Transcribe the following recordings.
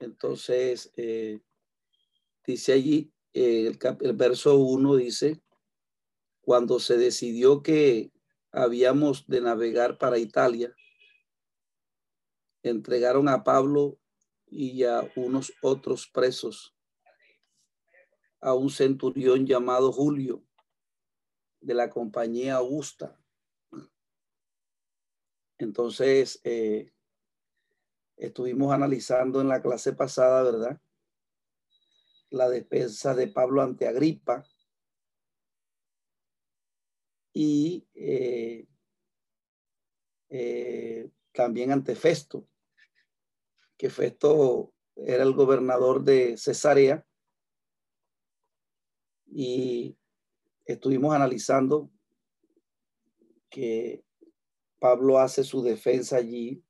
Entonces, eh, dice allí, eh, el, el verso 1 dice, cuando se decidió que habíamos de navegar para Italia, entregaron a Pablo y a unos otros presos a un centurión llamado Julio de la compañía Augusta. Entonces, eh, estuvimos analizando en la clase pasada, ¿verdad? La defensa de Pablo ante Agripa y eh, eh, también ante Festo, que Festo era el gobernador de Cesarea y estuvimos analizando que Pablo hace su defensa allí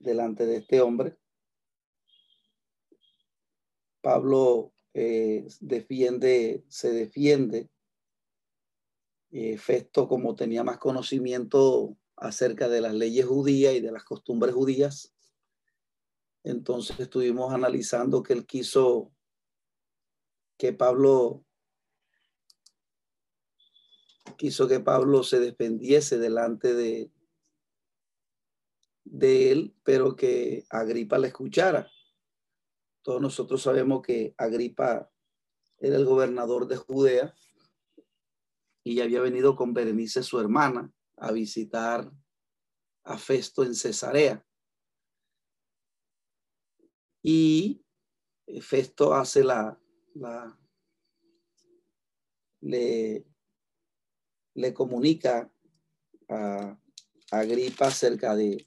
delante de este hombre. Pablo eh, defiende, se defiende. Eh, Festo, como tenía más conocimiento acerca de las leyes judías y de las costumbres judías, entonces estuvimos analizando que él quiso que Pablo quiso que Pablo se defendiese delante de, de él, pero que Agripa le escuchara. Todos nosotros sabemos que Agripa era el gobernador de Judea y había venido con Berenice, su hermana, a visitar a Festo en Cesarea. Y Festo hace la, la le, le comunica a, Agripa acerca de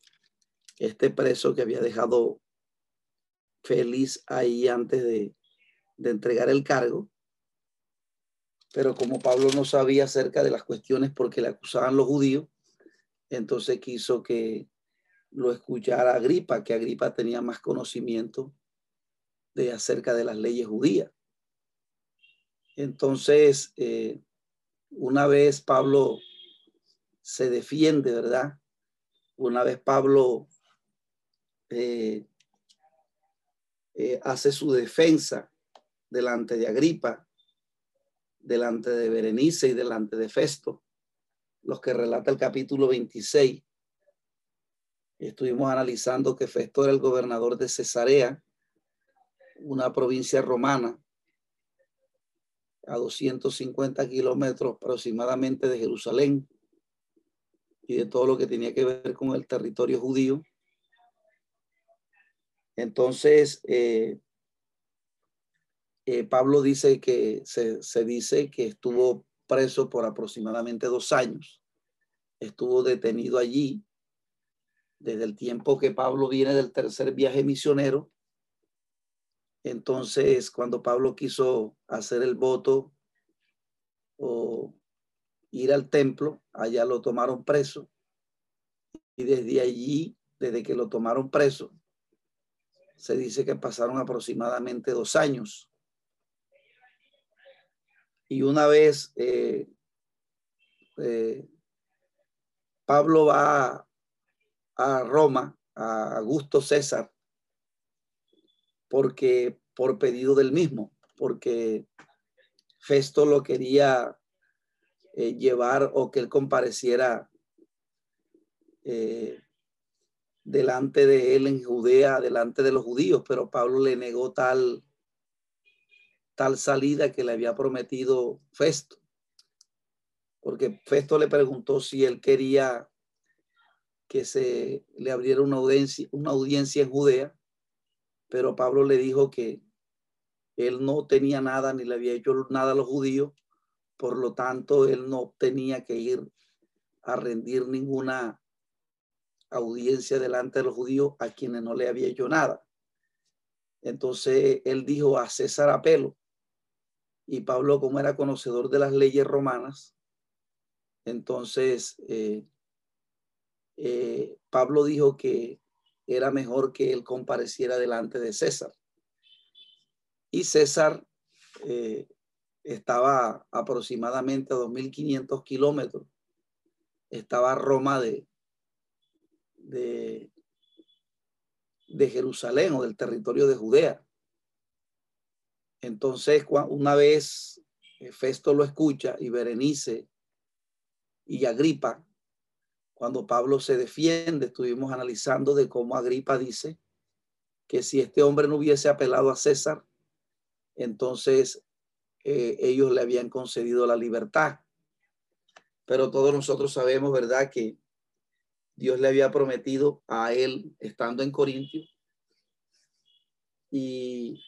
este preso que había dejado feliz ahí antes de, de entregar el cargo. Pero como Pablo no sabía acerca de las cuestiones porque le acusaban los judíos, entonces quiso que lo escuchara Agripa, que Agripa tenía más conocimiento de acerca de las leyes judías. Entonces, eh, una vez Pablo se defiende, ¿verdad? Una vez Pablo eh, eh, hace su defensa delante de Agripa, delante de Berenice y delante de Festo, los que relata el capítulo 26. Estuvimos analizando que Festo era el gobernador de Cesarea, una provincia romana, a 250 kilómetros aproximadamente de Jerusalén y de todo lo que tenía que ver con el territorio judío. Entonces, eh, eh, Pablo dice que se, se dice que estuvo preso por aproximadamente dos años. Estuvo detenido allí desde el tiempo que Pablo viene del tercer viaje misionero entonces, cuando Pablo quiso hacer el voto o ir al templo, allá lo tomaron preso. Y desde allí, desde que lo tomaron preso, se dice que pasaron aproximadamente dos años. Y una vez eh, eh, Pablo va a Roma, a Augusto César, porque por pedido del mismo, porque Festo lo quería eh, llevar o que él compareciera delante de él en Judea, delante de los judíos, pero Pablo le negó tal, tal salida que le había prometido Festo, porque Festo le preguntó si él quería que se le abriera una audiencia, una audiencia en Judea pero Pablo le dijo que él no tenía nada ni le había hecho nada a los judíos, por lo tanto él no tenía que ir a rendir ninguna audiencia delante de los judíos a quienes no le había hecho nada. Entonces él dijo a César apelo y Pablo, como era conocedor de las leyes romanas, entonces eh, eh, Pablo dijo que era mejor que él compareciera delante de César. Y César eh, estaba aproximadamente a 2.500 kilómetros. Estaba Roma de, de, de Jerusalén o del territorio de Judea. Entonces, una vez Festo lo escucha y Berenice y Agripa, cuando Pablo se defiende, estuvimos analizando de cómo Agripa dice que si este hombre no hubiese apelado a César, entonces eh, ellos le habían concedido la libertad. Pero todos nosotros sabemos, ¿verdad?, que Dios le había prometido a él, estando en Corintio y,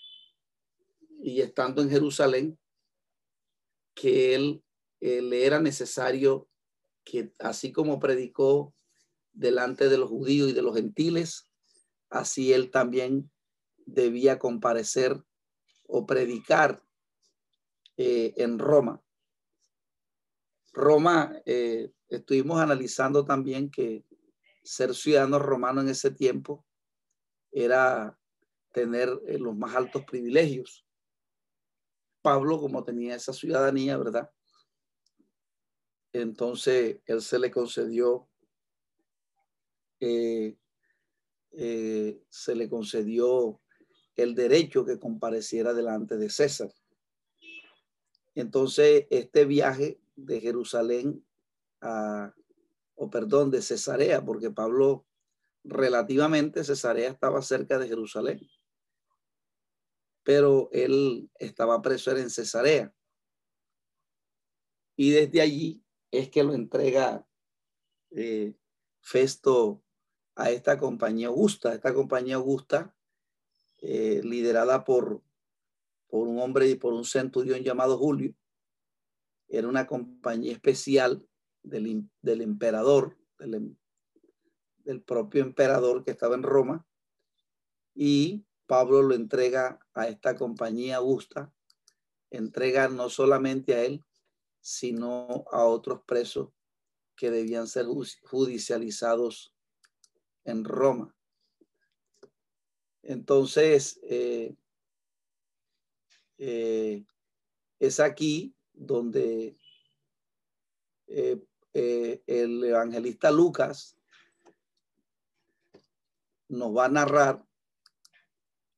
y estando en Jerusalén, que él le era necesario que, así como predicó delante de los judíos y de los gentiles, así él también debía comparecer o predicar eh, en Roma. Roma, eh, estuvimos analizando también que ser ciudadano romano en ese tiempo era tener eh, los más altos privilegios. Pablo, como tenía esa ciudadanía, ¿verdad? Entonces, él se le concedió, se le concedió el derecho que compareciera delante de César. Entonces, este viaje de Jerusalén a, o perdón, de Cesarea, porque Pablo relativamente Cesarea estaba cerca de Jerusalén, pero él estaba preso en Cesarea. Y desde allí es que lo entrega eh, Festo a esta compañía Augusta. Esta compañía Augusta eh, liderada por, por un hombre y por un centurión llamado Julio. Era una compañía especial del, emperador, del, del propio emperador que estaba en Roma. Y Pablo lo entrega a esta compañía Augusta, entrega no solamente a él, sino a otros presos que debían ser judicializados en Roma. Entonces, eh, eh, es aquí donde eh, el evangelista Lucas nos va a narrar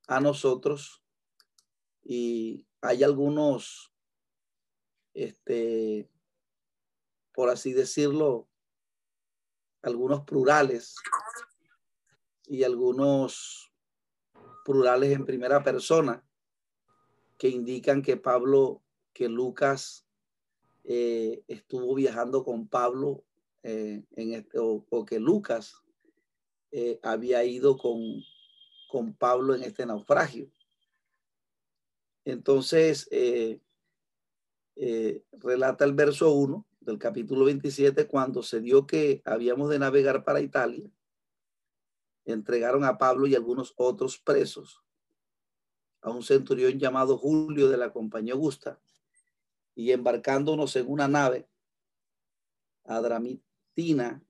a nosotros y hay algunos, este, por así decirlo, algunos plurales y algunos plurales en primera persona que indican que Pablo, que Lucas eh, estuvo viajando con Pablo eh, en este, o, que Lucas eh, había ido con, con Pablo en este naufragio. Entonces, relata el verso 1 del capítulo 27, cuando se dio que habíamos de navegar para Italia, entregaron a Pablo y algunos otros presos a un centurión llamado Julio de la compañía Augusta y embarcándonos en una nave adramitina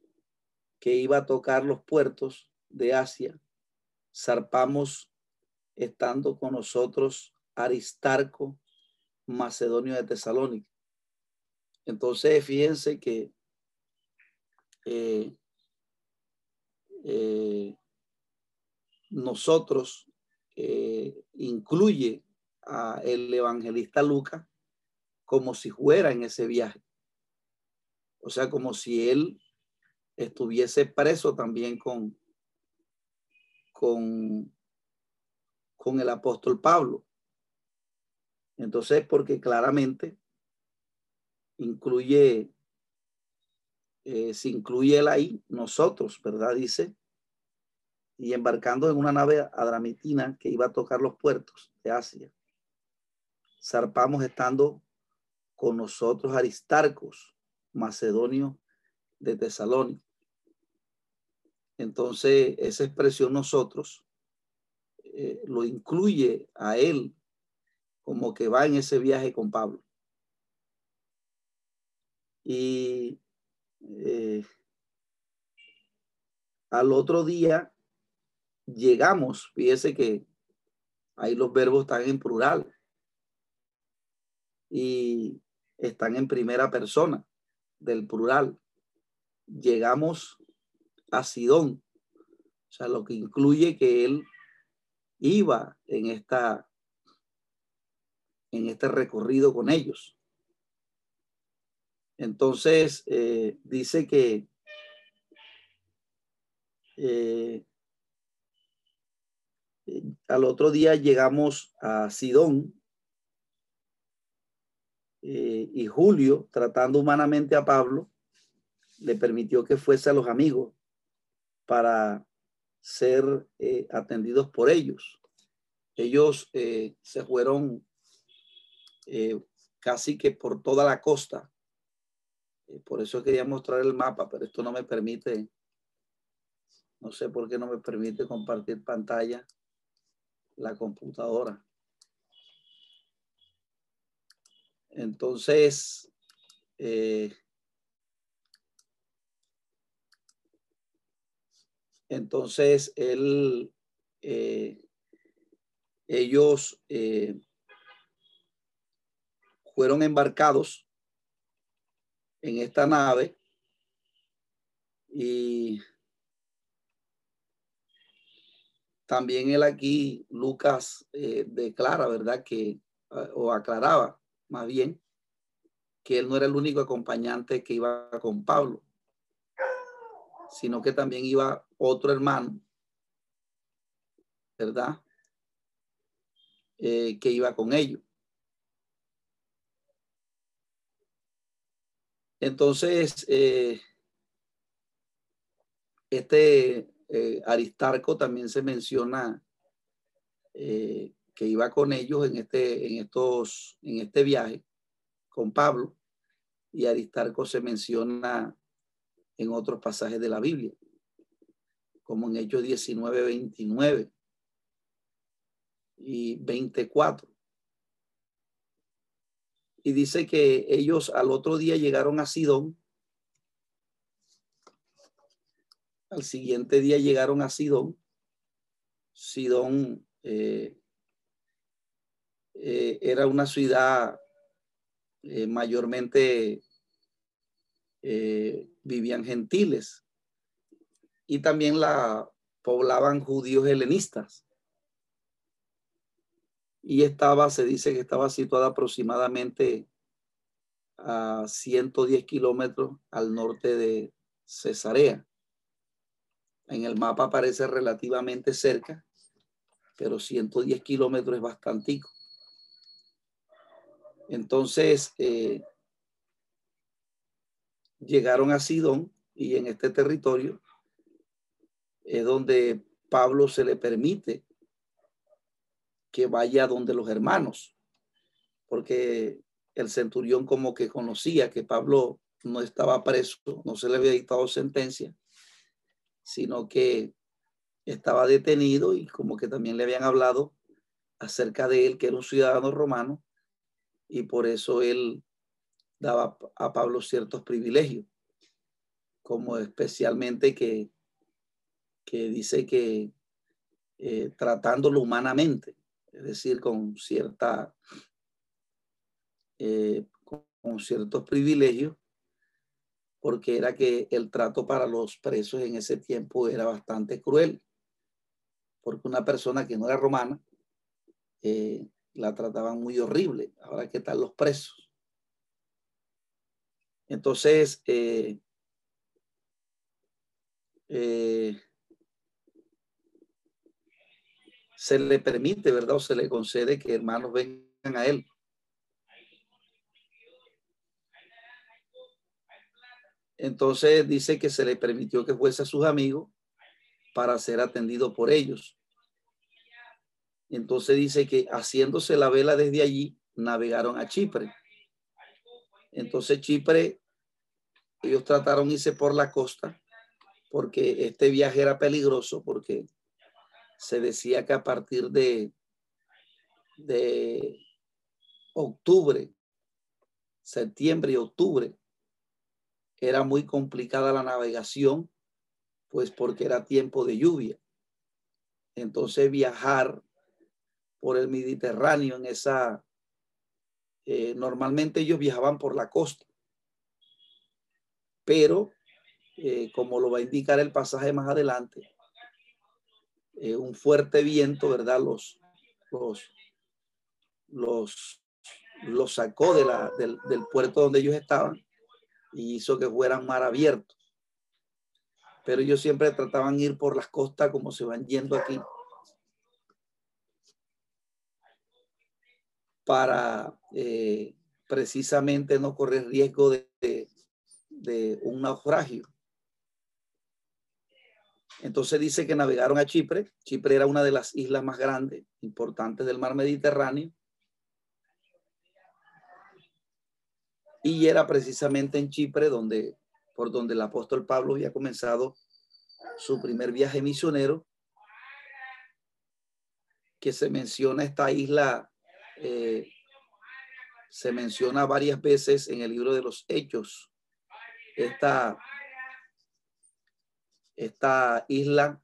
que iba a tocar los puertos de Asia, zarpamos estando con nosotros Aristarco, macedonio de Tesalónica. Entonces, fíjense que eh, eh, nosotros eh, incluye a el evangelista Lucas como si fuera en ese viaje. O sea, como si él estuviese preso también con, con, con el apóstol Pablo. Entonces, porque claramente incluye, eh, se incluye él ahí, nosotros, ¿verdad? Dice, y embarcando en una nave adramitina que iba a tocar los puertos de Asia. Zarpamos estando con nosotros Aristarcos, macedonio de Tesalónica. Entonces, esa expresión nosotros eh, lo incluye a él como que va en ese viaje con Pablo. Y eh, al otro día llegamos, fíjese que ahí los verbos están en plural y están en primera persona del plural. Llegamos a Sidón, o sea, lo que incluye que él iba en esta en este recorrido con ellos. Entonces, eh, dice que eh, al otro día llegamos a Sidón eh, y Julio, tratando humanamente a Pablo, le permitió que fuese a los amigos para ser atendidos por ellos. Ellos se fueron casi que por toda la costa eh, por eso quería mostrar el mapa, pero esto no me permite, no sé por qué no me permite compartir pantalla la computadora. Entonces, eh, entonces él, eh, ellos fueron embarcados en esta nave y también él aquí, Lucas, eh, declara, ¿verdad? Que, ah, o aclaraba más bien, que él no era el único acompañante que iba con Pablo, sino que también iba otro hermano, ¿verdad? Eh, que iba con ellos. Entonces, eh, este eh, Aristarco también se menciona que iba con ellos en este, en, estos, en este viaje con Pablo y Aristarco se menciona en otros pasajes de la Biblia, como en Hechos 19, 29 y 24 y dice que ellos al otro día llegaron a Sidón. Al siguiente día llegaron a Sidón. Sidón eh, eh, era una ciudad eh, mayormente vivían gentiles y también la poblaban judíos helenistas y estaba, se dice que estaba situada aproximadamente a 110 kilómetros al norte de Cesarea. En el mapa aparece relativamente cerca, pero 110 kilómetros es bastantico. Entonces, eh, llegaron a Sidón y en este territorio es donde Pablo se le permite que vaya donde los hermanos, porque el centurión como que conocía que Pablo no estaba preso, no se le había dictado sentencia, sino que estaba detenido y como que también le habían hablado acerca de él, que era un ciudadano romano, y por eso él daba a Pablo ciertos privilegios, como especialmente que, que dice que eh, tratándolo humanamente, es decir, con cierta, eh, con ciertos privilegios, porque era que el trato para los presos en ese tiempo era bastante cruel, porque una persona que no era romana eh, la trataban muy horrible. Ahora, ¿qué tal los presos? Entonces, eh, eh, se le permite, ¿verdad? O se le concede que hermanos vengan a él. Entonces dice que se le permitió que fuese a sus amigos para ser atendido por ellos. Entonces dice que haciéndose la vela desde allí, navegaron a Chipre. Entonces Chipre, ellos trataron irse por la costa porque este viaje era peligroso porque se decía que a partir de, de octubre, septiembre y octubre, era muy complicada la navegación, pues porque era tiempo de lluvia. Entonces viajar por el Mediterráneo en esa, eh, normalmente ellos viajaban por la costa, pero eh, como lo va a indicar el pasaje más adelante, eh, un fuerte viento, ¿verdad? Los, los, los, los sacó de la, del, puerto donde ellos estaban y hizo que fueran mar abierto. Pero ellos siempre trataban ir por las costas como se van yendo aquí. Para eh, precisamente no correr riesgo de, de, un naufragio. Entonces dice que navegaron a Chipre. Chipre era una de las islas más grandes, importantes del mar Mediterráneo. Y era precisamente en Chipre donde, por donde el apóstol Pablo había comenzado su primer viaje misionero, que se menciona esta isla, eh, se menciona varias veces en el libro de los Hechos. Esta esta isla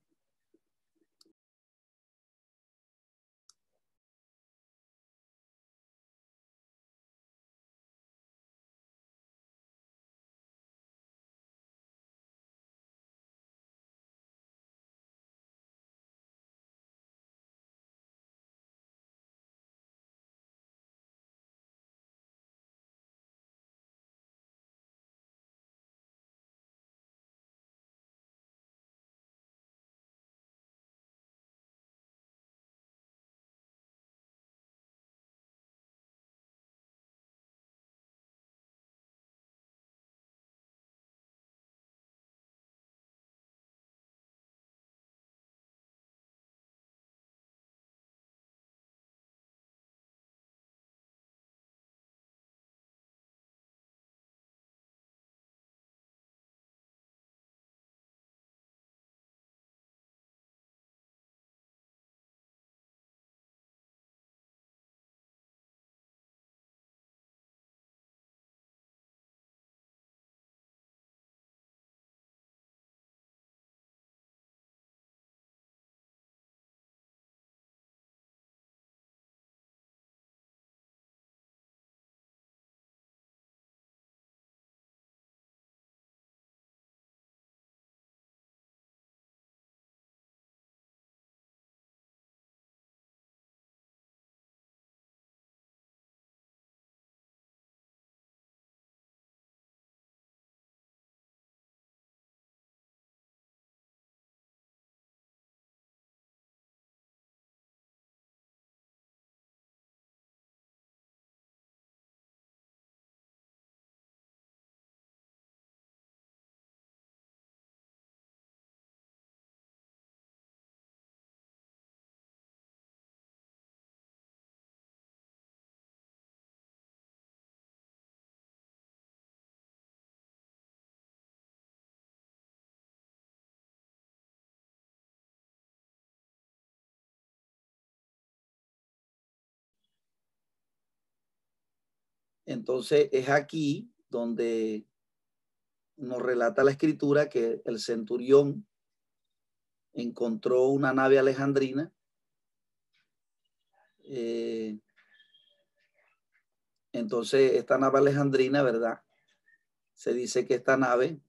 Entonces es aquí donde nos relata la escritura que el centurión encontró una nave alejandrina. Eh, entonces esta nave alejandrina, ¿verdad? Se dice que esta nave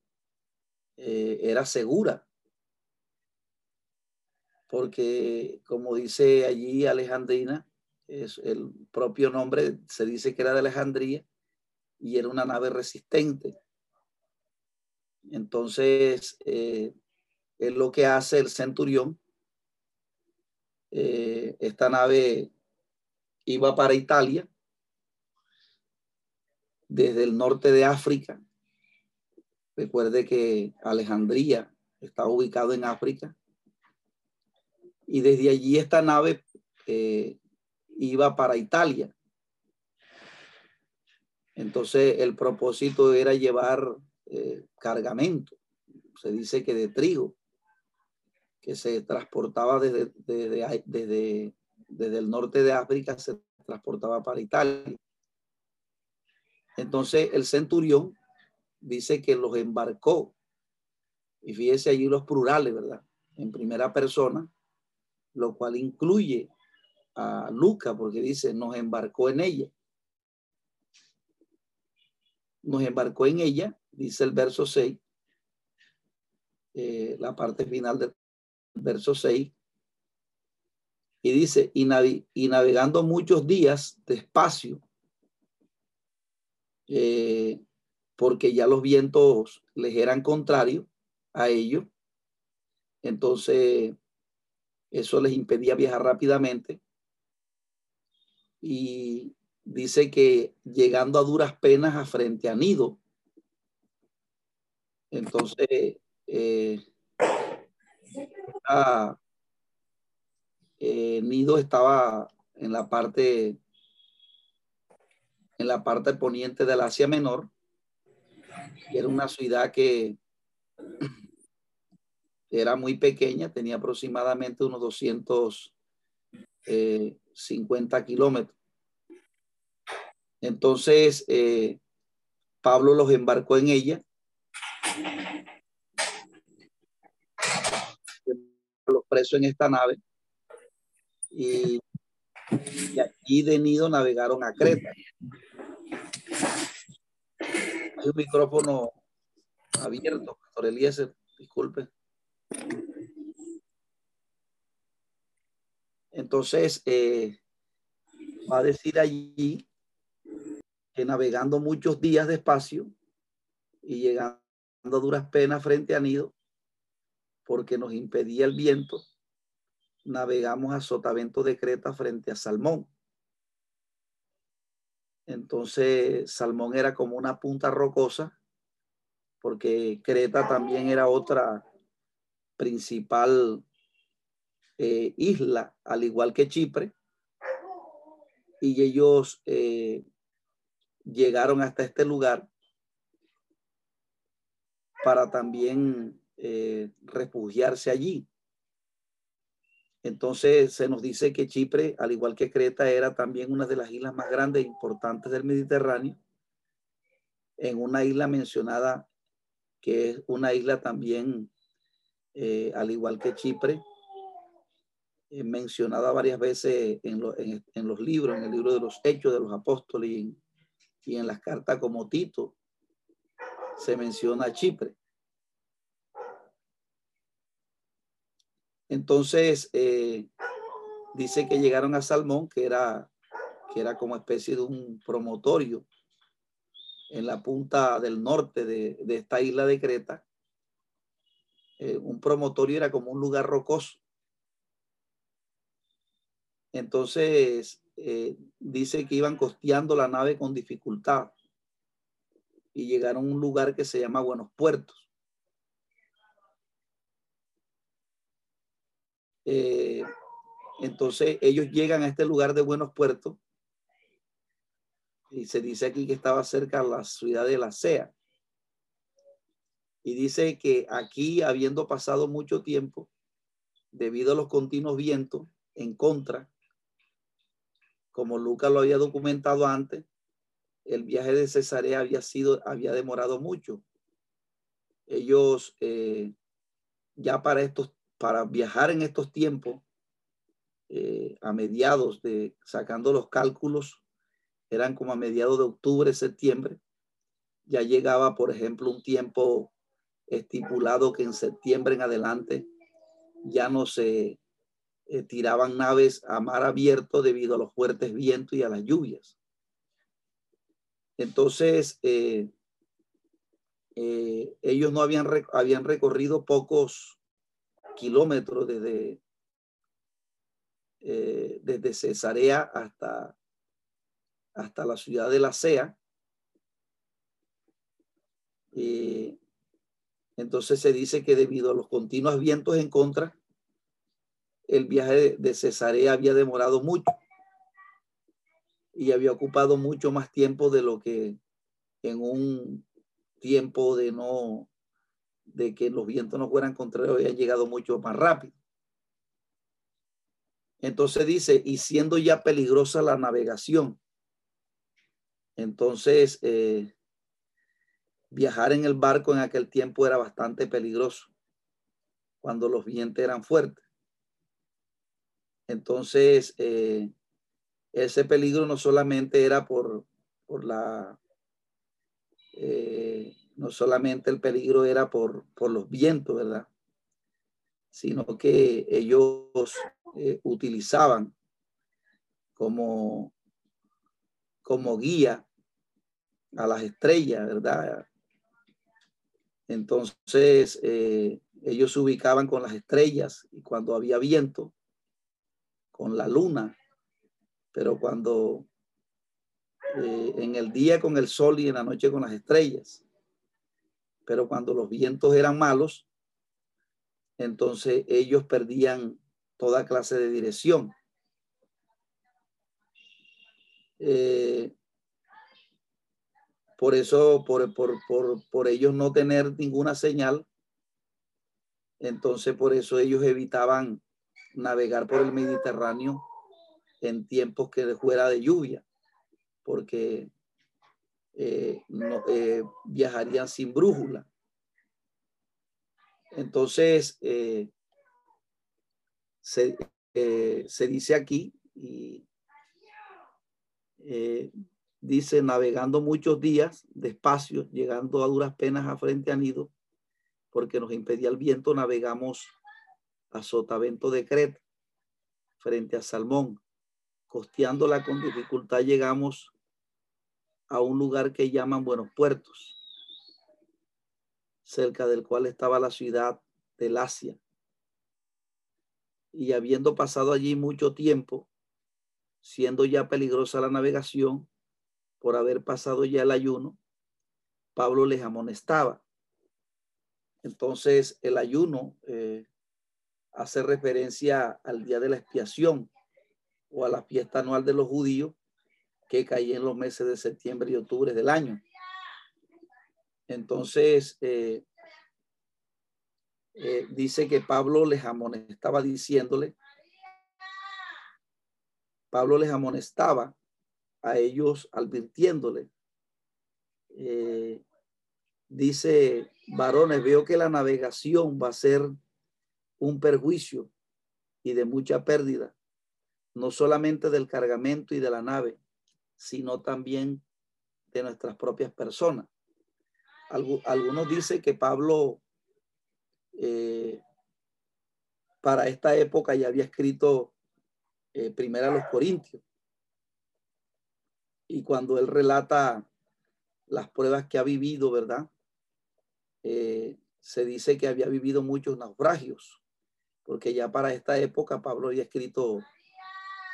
eh, era segura. Porque como dice allí Alejandrina, es el propio nombre, se dice que era de Alejandría y era una nave resistente. Entonces, eh, es lo que hace el centurión. Eh, esta nave iba para Italia desde el norte de África. Recuerde que Alejandría está ubicado en África. Y desde allí esta nave eh, iba para Italia. Entonces el propósito era llevar eh, cargamento, se dice que de trigo, que se transportaba desde, desde, desde, desde el norte de África, se transportaba para Italia. Entonces el centurión dice que los embarcó. Y fíjese allí los plurales, ¿verdad? En primera persona, lo cual incluye a Luca, porque dice, nos embarcó en ella. Nos embarcó en ella, dice el verso 6, eh, la parte final del verso 6, y dice, y, navegando muchos días despacio, eh, porque ya los vientos les eran contrarios a ellos, entonces eso les impedía viajar rápidamente. Y dice que llegando a duras penas a frente a Nido, entonces eh, eh, Nido estaba en la parte en la parte poniente del Asia Menor. Era una ciudad que era muy pequeña, tenía aproximadamente unos 250 eh, kilómetros. Entonces, eh, Pablo los embarcó en ella. Los presos en esta nave y, y aquí de Nido navegaron a Creta. Hay un micrófono abierto, Pastor Eliezer, disculpe. Entonces, eh, va a decir allí que navegando muchos días despacio y llegando a duras penas frente a Nido, porque nos impedía el viento, navegamos a Sotavento de Creta frente a Salmón. Entonces, Salmón era como una punta rocosa, porque Creta también era otra principal eh, isla, al igual que Chipre. Y ellos eh, llegaron hasta este lugar para también eh, refugiarse allí. Entonces se nos dice que Chipre, al igual que Creta, era también una de las islas más grandes e importantes del Mediterráneo, en una isla mencionada que es una isla también, al igual que Chipre, eh, mencionada varias veces en, los libros, en el libro de los Hechos de los Apóstoles y en las cartas como Tito se menciona Chipre. Entonces, eh, dice que llegaron a Salmón, que era, que era como especie de un promotorio en la punta del norte de, esta isla de Creta. Eh, un promotorio era como un lugar rocoso. Entonces, eh, dice que iban costeando la nave con dificultad y llegaron a un lugar que se llama Buenos Puertos. Eh, entonces ellos llegan a este lugar de Buenos Puertos y se dice aquí que estaba cerca de la ciudad de la Sea. Y dice que aquí, habiendo pasado mucho tiempo, debido a los continuos vientos en contra, como Lucas lo había documentado antes, el viaje de Cesarea había sido, había demorado mucho. Ellos eh, ya para estos para viajar en estos tiempos, eh, a mediados de, sacando los cálculos, eran como a mediados de octubre, septiembre, ya llegaba, por ejemplo, un tiempo estipulado que en septiembre en adelante ya no se eh, tiraban naves a mar abierto debido a los fuertes vientos y a las lluvias. Entonces, eh, ellos no habían, habían recorrido pocos kilómetros desde, eh, desde Cesarea hasta, hasta la ciudad de la Sea. entonces se dice que debido a los continuos vientos en contra, el viaje de Cesarea había demorado mucho y había ocupado mucho más tiempo de lo que en un tiempo de no de que los vientos no fueran contrarios, habían llegado mucho más rápido. Entonces dice, y siendo ya peligrosa la navegación, entonces eh, viajar en el barco en aquel tiempo era bastante peligroso, cuando los vientos eran fuertes. Entonces, eh, ese peligro no solamente era por, por la, eh, no solamente el peligro era por, por los vientos, ¿verdad? Sino que ellos eh, utilizaban como, como guía a las estrellas, ¿verdad? Entonces, ellos se ubicaban con las estrellas y cuando había viento, con la luna, pero cuando eh, en el día con el sol y en la noche con las estrellas. Pero cuando los vientos eran malos, entonces ellos perdían toda clase de dirección. Eh, por eso, por, por, por, por ellos no tener ninguna señal, entonces por eso ellos evitaban navegar por el Mediterráneo en tiempos que fuera de lluvia, porque eh, no, eh, viajarían sin brújula. Entonces, eh, se, se, dice aquí, y dice, navegando muchos días despacio, llegando a duras penas a frente a nido, porque nos impedía el viento, navegamos a Sotavento de Creta, frente a Salmón. Costeándola con dificultad llegamos a un lugar que llaman Buenos Puertos, cerca del cual estaba la ciudad del Asia. Y habiendo pasado allí mucho tiempo, siendo ya peligrosa la navegación, por haber pasado ya el ayuno, Pablo les amonestaba. Entonces el ayuno eh, hace referencia al día de la expiación o a la fiesta anual de los judíos que caía en los meses de septiembre y octubre del año. Entonces, eh, eh, dice que Pablo les amonestaba diciéndole, Pablo les amonestaba a ellos advirtiéndole, eh, dice, varones, veo que la navegación va a ser un perjuicio y de mucha pérdida, no solamente del cargamento y de la nave, sino también de nuestras propias personas. Algunos dicen que Pablo eh, para esta época ya había escrito eh, primero a los Corintios. Y cuando él relata las pruebas que ha vivido, ¿verdad? Eh, se dice que había vivido muchos naufragios porque ya para esta época Pablo había escrito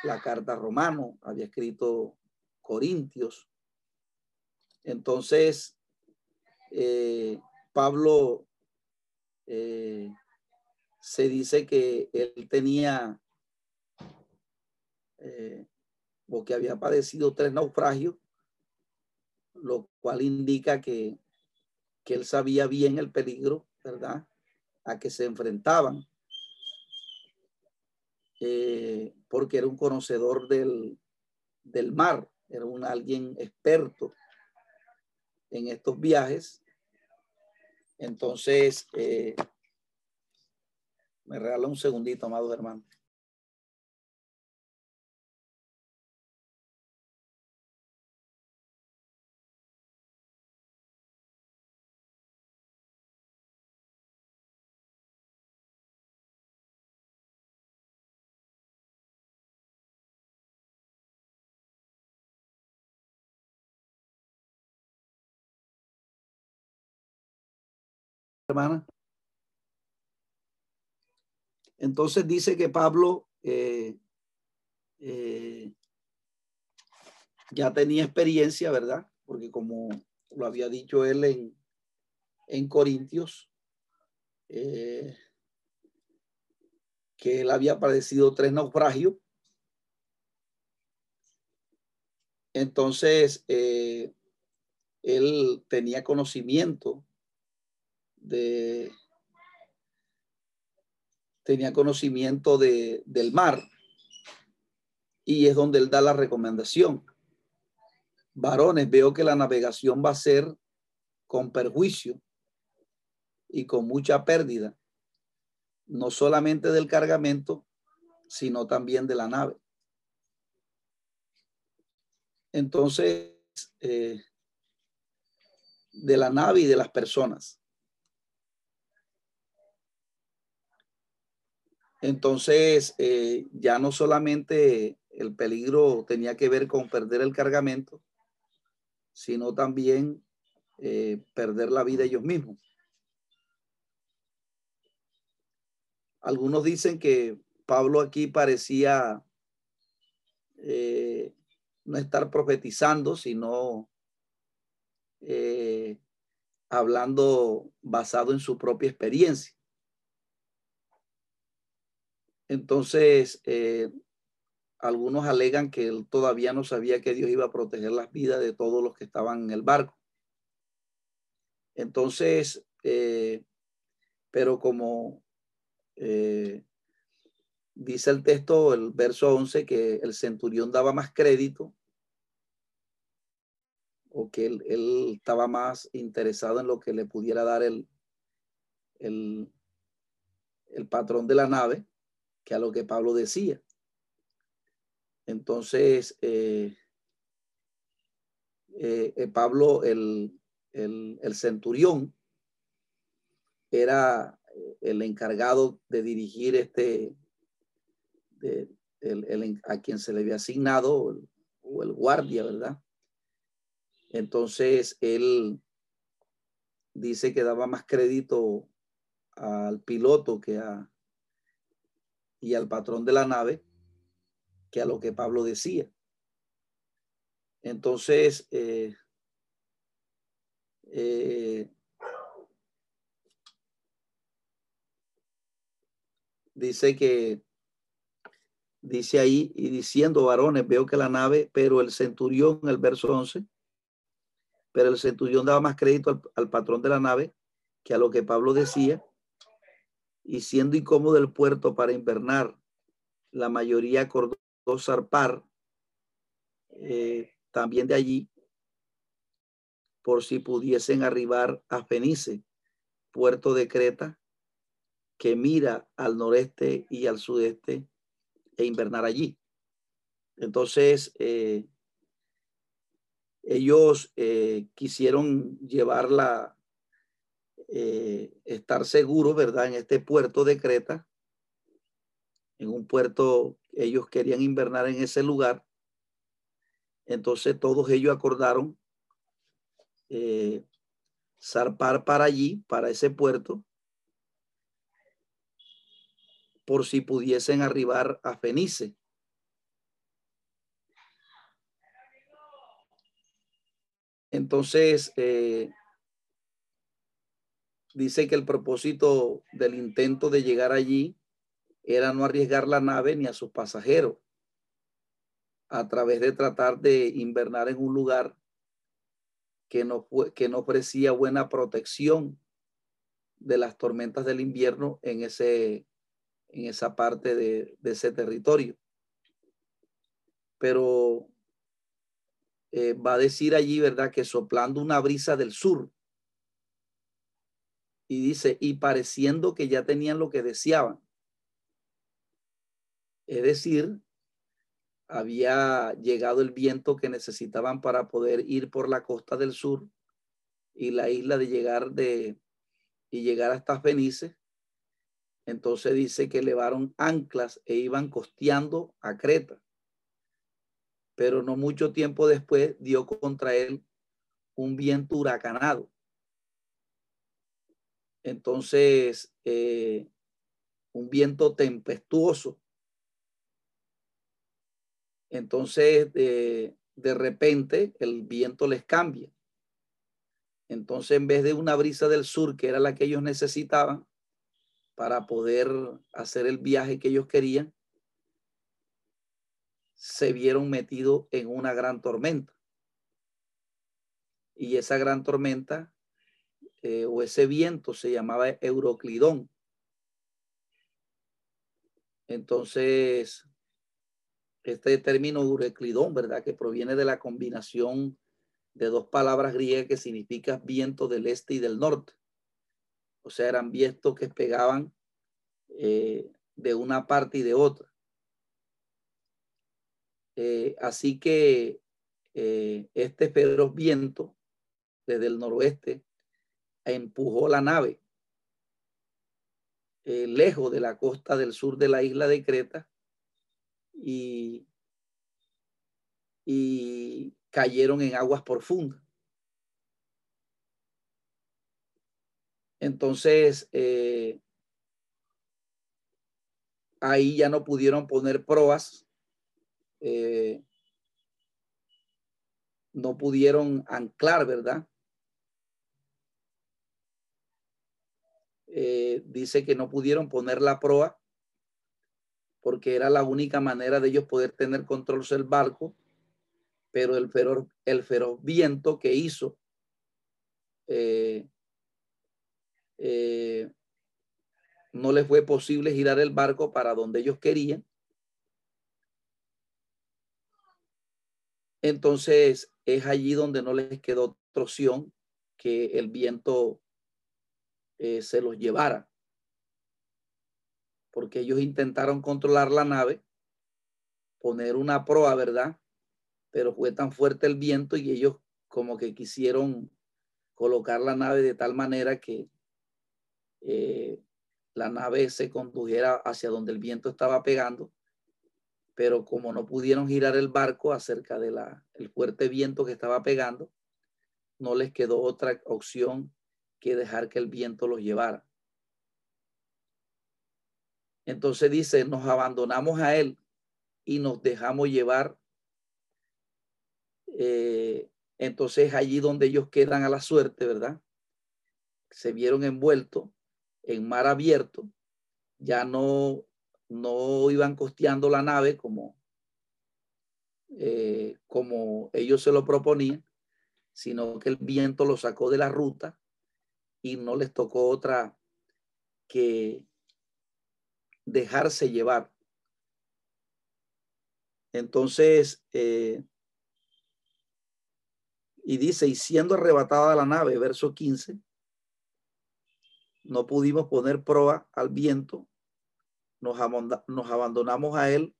la carta romano, había escrito Corintios. Entonces, eh, Pablo eh, se dice que él tenía eh, o que había padecido tres naufragios, lo cual indica que, que él sabía bien el peligro, ¿verdad? A que se enfrentaban. Eh, porque era un conocedor del, mar, era un alguien experto en estos viajes. Entonces, eh, me regala un segundito, amado hermano. Hermana. Entonces dice que Pablo eh, eh, ya tenía experiencia, ¿verdad? Porque como lo había dicho él en, en Corintios, eh, que él había padecido tres naufragios. Entonces, él tenía conocimiento de tenía conocimiento de, del mar y es donde él da la recomendación. Varones, veo que la navegación va a ser con perjuicio y con mucha pérdida, no solamente del cargamento, sino también de la nave. Entonces, eh, de la nave y de las personas. Entonces, eh, ya no solamente el peligro tenía que ver con perder el cargamento, sino también eh, perder la vida ellos mismos. Algunos dicen que Pablo aquí parecía eh, no estar profetizando, sino hablando basado en su propia experiencia. Entonces, eh, algunos alegan que él todavía no sabía que Dios iba a proteger las vidas de todos los que estaban en el barco. Entonces, eh, pero como eh, dice el texto, el verso 11, que el centurión daba más crédito o que él, estaba más interesado en lo que le pudiera dar el, el, el patrón de la nave que a lo que Pablo decía. Entonces, eh, eh, eh, Pablo, el, centurión, era el encargado de dirigir este, a quien se le había asignado, o el guardia, ¿verdad? Entonces, él dice que daba más crédito al piloto que a, y al patrón de la nave que a lo que Pablo decía. Entonces, eh, eh, dice que, dice ahí, y diciendo varones, veo que la nave, pero el centurión, el verso 11, pero el centurión daba más crédito al, al patrón de la nave que a lo que Pablo decía y siendo incómodo el puerto para invernar, la mayoría acordó zarpar eh, también de allí por si pudiesen arribar a Fenice, puerto de Creta, que mira al noreste y al sudeste e invernar allí. Entonces, eh, ellos eh, quisieron llevar la, eh, estar seguro, ¿verdad? En este puerto de Creta, en un puerto, ellos querían invernar en ese lugar. Entonces todos ellos acordaron eh, zarpar para allí, para ese puerto, por si pudiesen arribar a Fenice. Entonces, eh, dice que el propósito del intento de llegar allí era no arriesgar la nave ni a sus pasajeros a través de tratar de invernar en un lugar que no, que no ofrecía buena protección de las tormentas del invierno en, ese, en esa parte de, ese territorio. Pero eh, va a decir allí, ¿verdad? Que soplando una brisa del sur, y dice, y pareciendo que ya tenían lo que deseaban. Es decir, había llegado el viento que necesitaban para poder ir por la costa del sur y la isla de llegar de y llegar hasta Fenice. Entonces dice que elevaron anclas e iban costeando a Creta. Pero no mucho tiempo después dio contra él un viento huracanado entonces eh, un viento tempestuoso. Entonces de, de repente el viento les cambia. Entonces en vez de una brisa del sur, que era la que ellos necesitaban para poder hacer el viaje que ellos querían, se vieron metidos en una gran tormenta. Y esa gran tormenta eh, o ese viento se llamaba Euroclidón. Entonces, este término Euroclidón, ¿verdad? Que proviene de la combinación de dos palabras griegas que significa viento del este y del norte. O sea, eran vientos que pegaban eh, de una parte y de otra. Eh, así que este feroz viento desde el noroeste empujó la nave lejos de la costa del sur de la isla de Creta y, y cayeron en aguas profundas. Entonces, eh, ahí ya no pudieron poner proas, eh, no pudieron anclar, ¿verdad? Eh, dice que no pudieron poner la proa porque era la única manera de ellos poder tener control del barco pero el feroz, el viento que hizo eh, eh, no les fue posible girar el barco para donde ellos querían. Entonces es allí donde no les quedó otra opción que el viento eh, se los llevara. Porque ellos intentaron controlar la nave, poner una proa, ¿verdad? pero fue tan fuerte el viento y ellos como que quisieron colocar la nave de tal manera que eh, la nave se condujera hacia donde el viento estaba pegando, pero como no pudieron girar el barco acerca del el fuerte viento que estaba pegando, no les quedó otra opción que dejar que el viento los llevara. Entonces dice, nos abandonamos a él y nos dejamos llevar eh, entonces allí donde ellos quedan a la suerte, ¿verdad? Se vieron envueltos en mar abierto, ya no, no iban costeando la nave como, eh, como ellos se lo proponían, sino que el viento lo sacó de la ruta y no les tocó otra que dejarse llevar. Entonces, eh, y dice, y siendo arrebatada la nave, verso 15, no pudimos poner proa al viento, nos, nos abandonamos a él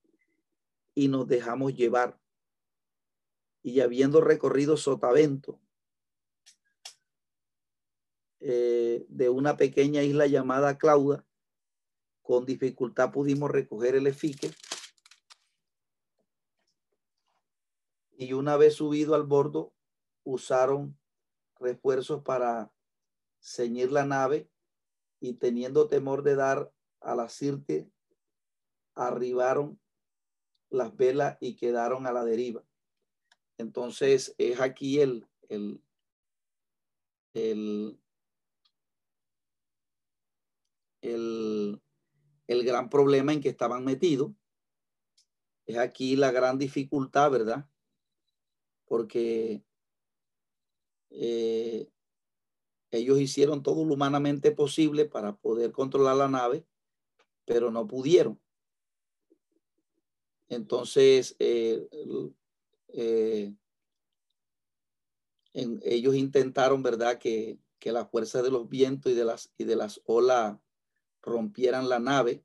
y nos dejamos llevar. Y habiendo recorrido sotavento eh, de una pequeña isla llamada Clauda, con dificultad pudimos recoger el efique. Y una vez subido al bordo, usaron refuerzos para ceñir la nave y teniendo temor de dar a la sirte, arribaron las velas y quedaron a la deriva. Entonces es aquí el, el, el, el, el gran problema en que estaban metidos. Es aquí la gran dificultad, ¿verdad? Porque eh, ellos hicieron todo lo humanamente posible para poder controlar la nave, pero no pudieron. Entonces, eh, eh, ellos intentaron, ¿verdad?, que, que la fuerza de los vientos y de las, y de las olas rompieran la nave.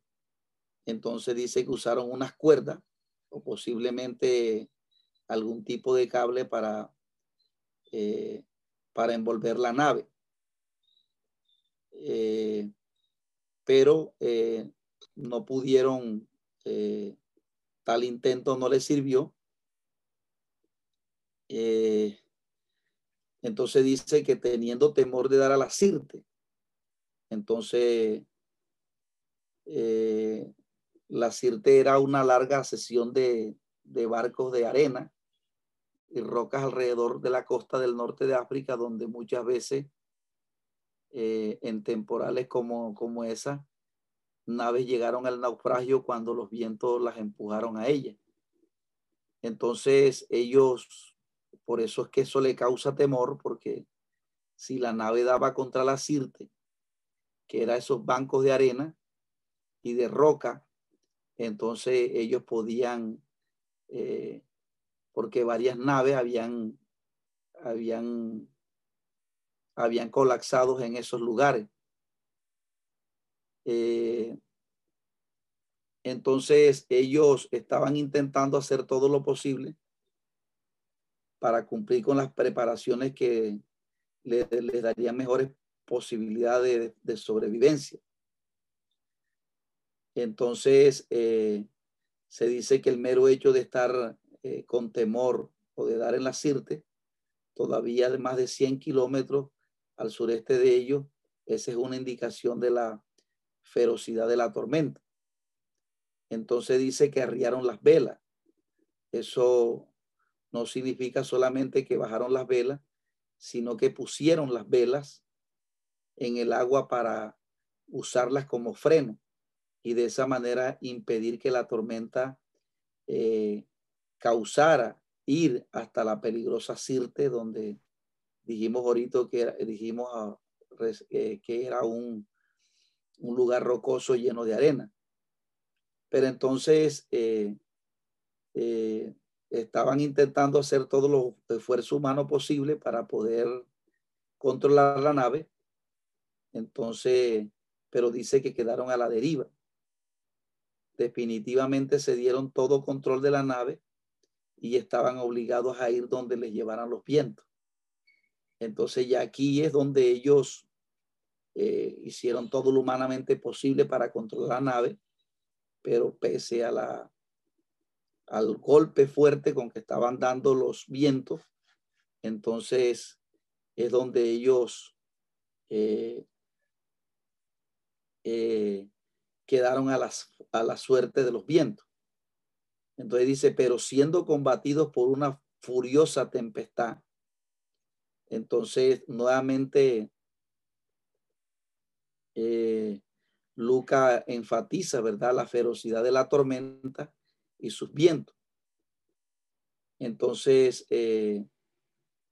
Entonces dice que usaron unas cuerdas o posiblemente algún tipo de cable para para envolver la nave. Eh, pero eh, no pudieron, eh, tal intento no les sirvió. entonces dice que teniendo temor de dar a la sirte, entonces la sirte era una larga sesión de, de barcos de arena y rocas alrededor de la costa del norte de África, donde muchas veces eh, en temporales como, como esa, naves llegaron al naufragio cuando los vientos las empujaron a ella. Entonces ellos, por eso es que eso le causa temor, porque si la nave daba contra la Sirte, que era esos bancos de arena y de roca, entonces ellos podían, eh, porque varias naves habían, habían, habían colapsado en esos lugares. Eh, entonces ellos estaban intentando hacer todo lo posible para cumplir con las preparaciones que les, darían mejores posibilidades de, sobrevivencia. Entonces eh, se dice que el mero hecho de estar eh, con temor o de dar en la Sirte, todavía de más de 100 kilómetros al sureste de ellos, esa es una indicación de la ferocidad de la tormenta. Entonces dice que arriaron las velas. Eso no significa solamente que bajaron las velas, sino que pusieron las velas en el agua para usarlas como freno y de esa manera impedir que la tormenta eh, causara ir hasta la peligrosa Sirte, donde dijimos ahorita que era, dijimos ah, eh, que era un, un lugar rocoso lleno de arena. Pero entonces eh, eh, estaban intentando hacer todos los esfuerzos humanos posibles para poder controlar la nave. Entonces, pero dice que quedaron a la deriva. Definitivamente se dieron todo control de la nave y estaban obligados a ir donde les llevaran los vientos. Entonces ya aquí es donde ellos eh, hicieron todo lo humanamente posible para controlar la nave pero pese a la, al golpe fuerte con que estaban dando los vientos, entonces es donde ellos eh, eh, quedaron a, las, a la suerte de los vientos. Entonces dice, pero siendo combatidos por una furiosa tempestad, entonces nuevamente eh, Luca enfatiza, ¿verdad?, la ferocidad de la tormenta y sus vientos. Entonces, eh,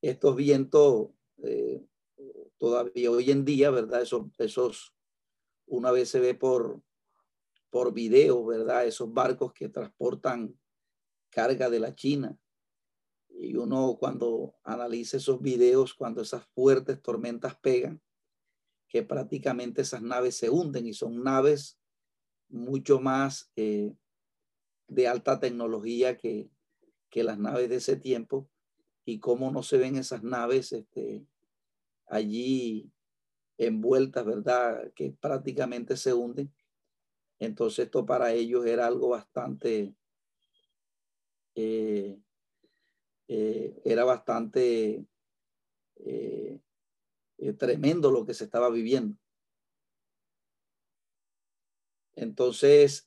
estos vientos eh, todavía hoy en día, ¿verdad? Esos, esos, una vez se ve por, por video, ¿verdad? Esos barcos que transportan carga de la China. Y uno cuando analiza esos videos, cuando esas fuertes tormentas pegan, que prácticamente esas naves se hunden y son naves mucho más eh, de alta tecnología que, que, las naves de ese tiempo y cómo no se ven esas naves este, allí envueltas, ¿verdad? Que prácticamente se hunden. Entonces esto para ellos era algo bastante, eh, eh, era bastante eh, tremendo lo que se estaba viviendo. Entonces,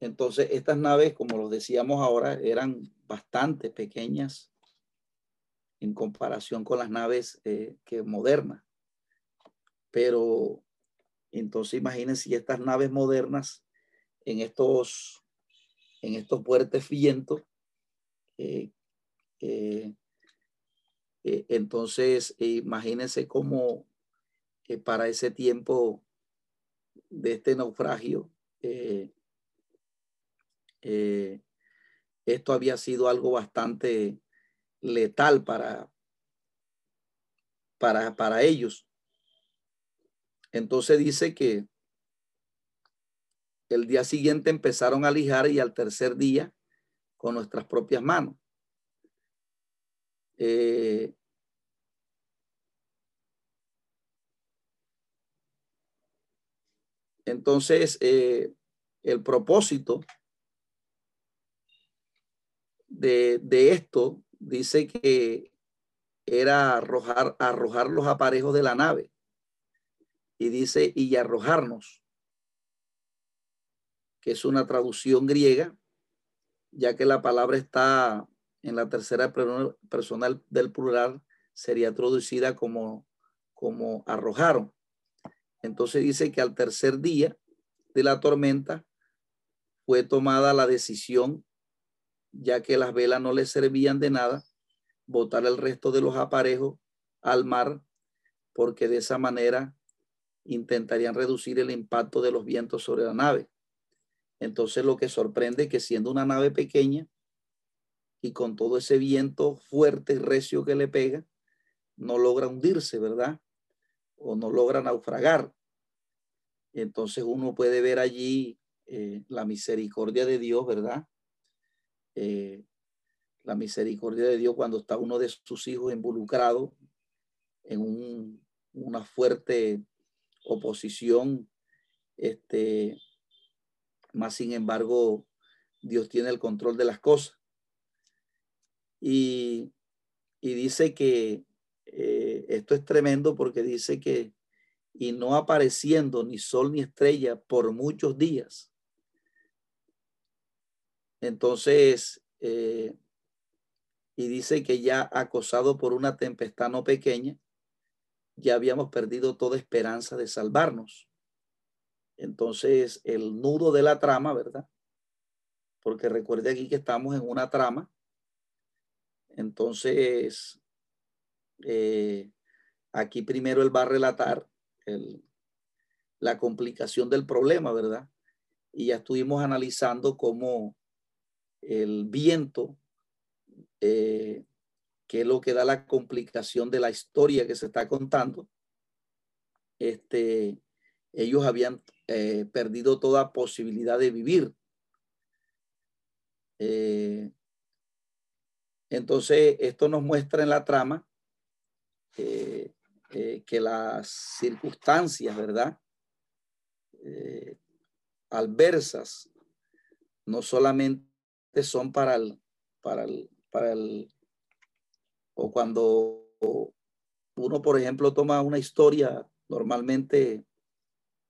entonces estas naves, como lo decíamos ahora, eran bastante pequeñas en comparación con las naves eh, que modernas. Pero entonces imagínense si estas naves modernas en estos, en estos fuertes vientos eh, eh, entonces, imagínense cómo para ese tiempo de este naufragio, esto había sido algo bastante letal para, para, para ellos. Entonces dice que el día siguiente empezaron a lijar y al tercer día con nuestras propias manos. Eh, entonces, eh, el propósito de, esto dice que era arrojar, arrojar los aparejos de la nave. Y dice, y arrojarnos, que es una traducción griega ya que la palabra está en la tercera persona del plural, sería traducida como, como arrojaron. Entonces dice que al tercer día de la tormenta fue tomada la decisión ya que las velas no les servían de nada, botar el resto de los aparejos al mar, porque de esa manera intentarían reducir el impacto de los vientos sobre la nave. Entonces lo que sorprende es que siendo una nave pequeña y con todo ese viento fuerte y recio que le pega, no logra hundirse, ¿verdad? O no logra naufragar. Entonces uno puede ver allí eh, la misericordia de Dios, ¿verdad? Eh, la misericordia de Dios cuando está uno de sus hijos involucrado en una fuerte oposición, este, más sin embargo, Dios tiene el control de las cosas. Y, dice que eh, esto es tremendo porque dice que y no apareciendo ni sol ni estrella por muchos días. Entonces, eh, y dice que ya acosado por una tempestad no pequeña, ya habíamos perdido toda esperanza de salvarnos. Entonces, el nudo de la trama, ¿verdad? Porque recuerde aquí que estamos en una trama. Entonces, eh, aquí primero él va a relatar la complicación del problema, ¿verdad? Y ya estuvimos analizando cómo el viento, eh, que es lo que da la complicación de la historia que se está contando, este, ellos habían eh, perdido toda posibilidad de vivir. Eh, entonces, esto nos muestra en la trama que las circunstancias, ¿verdad? adversas no solamente son para el, para el, para el, o cuando uno, por ejemplo, toma una historia normalmente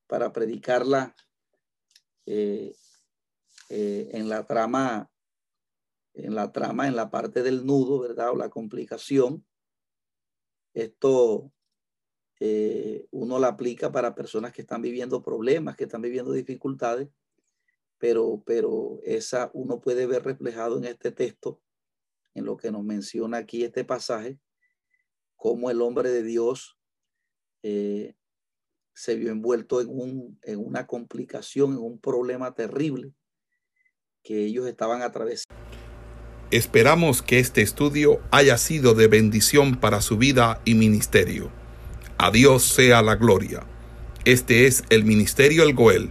para predicarla eh, eh, en la trama, en la trama, en la parte del nudo, ¿verdad? O la complicación. Esto eh, uno la aplica para personas que están viviendo problemas, que están viviendo dificultades, pero, pero esa uno puede ver reflejado en este texto en lo que nos menciona aquí este pasaje, cómo el hombre de Dios eh, se vio envuelto en, un, en una complicación, en un problema terrible que ellos estaban atravesando. Esperamos que este estudio haya sido de bendición para su vida y ministerio. A Dios sea la gloria. Este es el Ministerio El Goel,